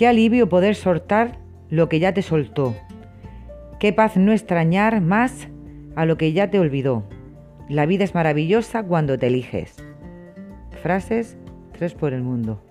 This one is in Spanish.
Qué alivio poder soltar lo que ya te soltó. Qué paz no extrañar más a lo que ya te olvidó. La vida es maravillosa cuando te eliges. Frases tres por el mundo.